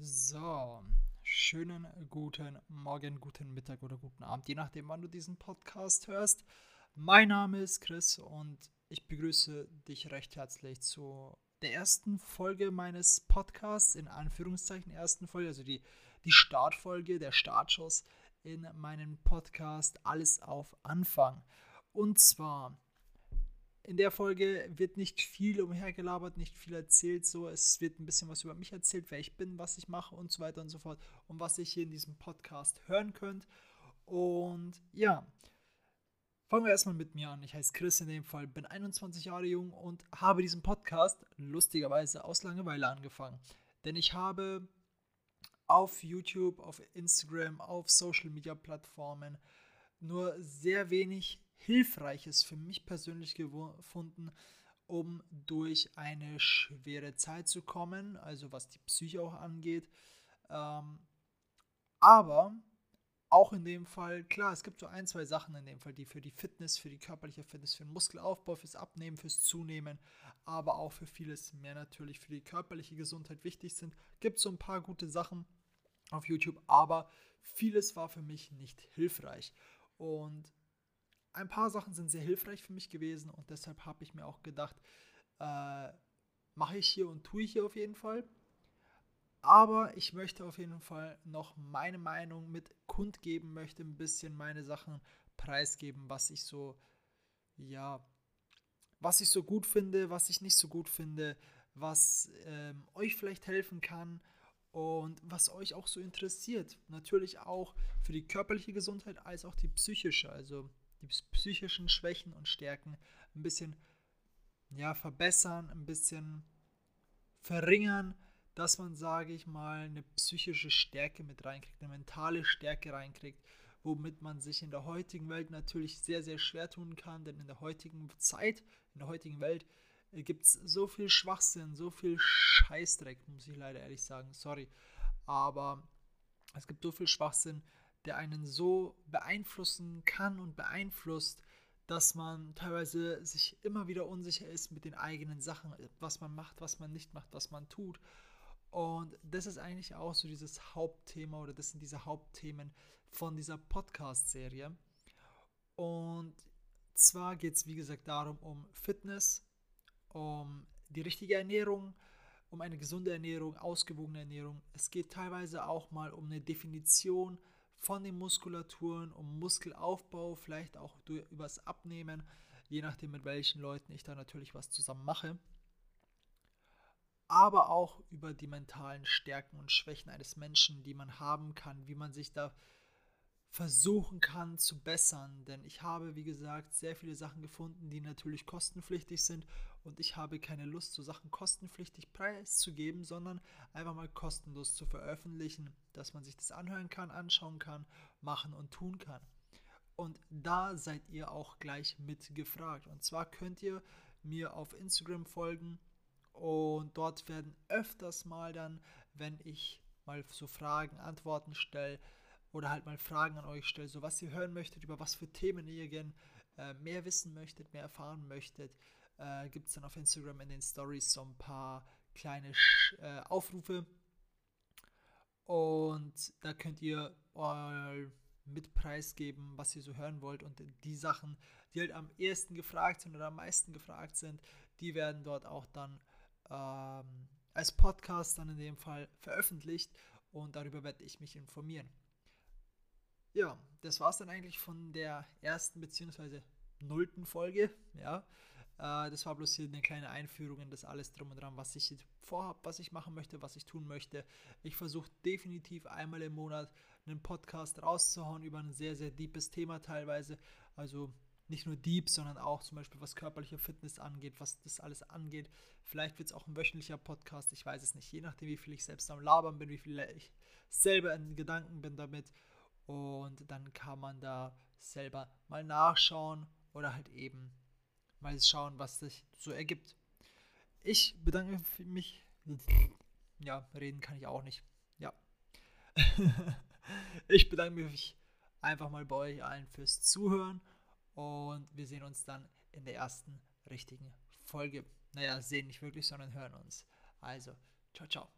So, schönen guten Morgen, guten Mittag oder guten Abend, je nachdem, wann du diesen Podcast hörst. Mein Name ist Chris und ich begrüße dich recht herzlich zu der ersten Folge meines Podcasts, in Anführungszeichen ersten Folge, also die, die Startfolge, der Startschuss in meinem Podcast Alles auf Anfang. Und zwar in der Folge wird nicht viel umhergelabert, nicht viel erzählt. So, es wird ein bisschen was über mich erzählt, wer ich bin, was ich mache und so weiter und so fort. Und was ihr hier in diesem Podcast hören könnt. Und ja, fangen wir erstmal mit mir an. Ich heiße Chris in dem Fall, bin 21 Jahre jung und habe diesen Podcast lustigerweise aus Langeweile angefangen. Denn ich habe auf YouTube, auf Instagram, auf Social Media Plattformen nur sehr wenig Hilfreiches für mich persönlich gefunden, um durch eine schwere Zeit zu kommen, also was die Psyche auch angeht. Ähm, aber auch in dem Fall, klar, es gibt so ein, zwei Sachen in dem Fall, die für die Fitness, für die körperliche Fitness, für den Muskelaufbau, fürs Abnehmen, fürs Zunehmen, aber auch für vieles mehr natürlich für die körperliche Gesundheit wichtig sind. Gibt so ein paar gute Sachen auf YouTube, aber vieles war für mich nicht hilfreich. Und ein paar Sachen sind sehr hilfreich für mich gewesen und deshalb habe ich mir auch gedacht, äh, mache ich hier und tue ich hier auf jeden Fall. Aber ich möchte auf jeden Fall noch meine Meinung mit kundgeben, möchte ein bisschen meine Sachen preisgeben, was ich so, ja, was ich so gut finde, was ich nicht so gut finde, was ähm, euch vielleicht helfen kann und was euch auch so interessiert. Natürlich auch für die körperliche Gesundheit als auch die psychische. Also die psychischen Schwächen und Stärken ein bisschen ja, verbessern, ein bisschen verringern, dass man, sage ich mal, eine psychische Stärke mit reinkriegt, eine mentale Stärke reinkriegt, womit man sich in der heutigen Welt natürlich sehr, sehr schwer tun kann, denn in der heutigen Zeit, in der heutigen Welt äh, gibt es so viel Schwachsinn, so viel Scheißdreck, muss ich leider ehrlich sagen, sorry, aber es gibt so viel Schwachsinn, der einen so beeinflussen kann und beeinflusst, dass man teilweise sich immer wieder unsicher ist mit den eigenen Sachen, was man macht, was man nicht macht, was man tut. Und das ist eigentlich auch so dieses Hauptthema oder das sind diese Hauptthemen von dieser Podcast-Serie. Und zwar geht es, wie gesagt, darum, um Fitness, um die richtige Ernährung, um eine gesunde Ernährung, ausgewogene Ernährung. Es geht teilweise auch mal um eine Definition von den Muskulaturen, um Muskelaufbau, vielleicht auch übers Abnehmen, je nachdem mit welchen Leuten ich da natürlich was zusammen mache. Aber auch über die mentalen Stärken und Schwächen eines Menschen, die man haben kann, wie man sich da versuchen kann zu bessern. Denn ich habe, wie gesagt, sehr viele Sachen gefunden, die natürlich kostenpflichtig sind. Und ich habe keine Lust, so Sachen kostenpflichtig preiszugeben, sondern einfach mal kostenlos zu veröffentlichen, dass man sich das anhören kann, anschauen kann, machen und tun kann. Und da seid ihr auch gleich mit gefragt. Und zwar könnt ihr mir auf Instagram folgen und dort werden öfters mal dann, wenn ich mal so Fragen, Antworten stelle, oder halt mal Fragen an euch stelle, so was ihr hören möchtet, über was für Themen ihr gern äh, mehr wissen möchtet, mehr erfahren möchtet, äh, gibt es dann auf Instagram in den Stories so ein paar kleine Sch äh, Aufrufe. Und da könnt ihr mit preisgeben, was ihr so hören wollt. Und die Sachen, die halt am ehesten gefragt sind oder am meisten gefragt sind, die werden dort auch dann ähm, als Podcast dann in dem Fall veröffentlicht und darüber werde ich mich informieren. Ja, das war es dann eigentlich von der ersten bzw. nullten Folge. Ja, äh, das war bloß hier eine kleine Einführung in das alles drum und dran, was ich vorhabe, was ich machen möchte, was ich tun möchte. Ich versuche definitiv einmal im Monat einen Podcast rauszuhauen über ein sehr, sehr deepes Thema teilweise. Also nicht nur deep, sondern auch zum Beispiel was körperliche Fitness angeht, was das alles angeht. Vielleicht wird es auch ein wöchentlicher Podcast, ich weiß es nicht, je nachdem, wie viel ich selbst am Labern bin, wie viel ich selber in Gedanken bin damit. Und dann kann man da selber mal nachschauen oder halt eben mal schauen, was sich so ergibt. Ich bedanke mich. Ja, reden kann ich auch nicht. Ja. ich bedanke mich einfach mal bei euch allen fürs Zuhören und wir sehen uns dann in der ersten richtigen Folge. Naja, sehen nicht wirklich, sondern hören uns. Also, ciao, ciao.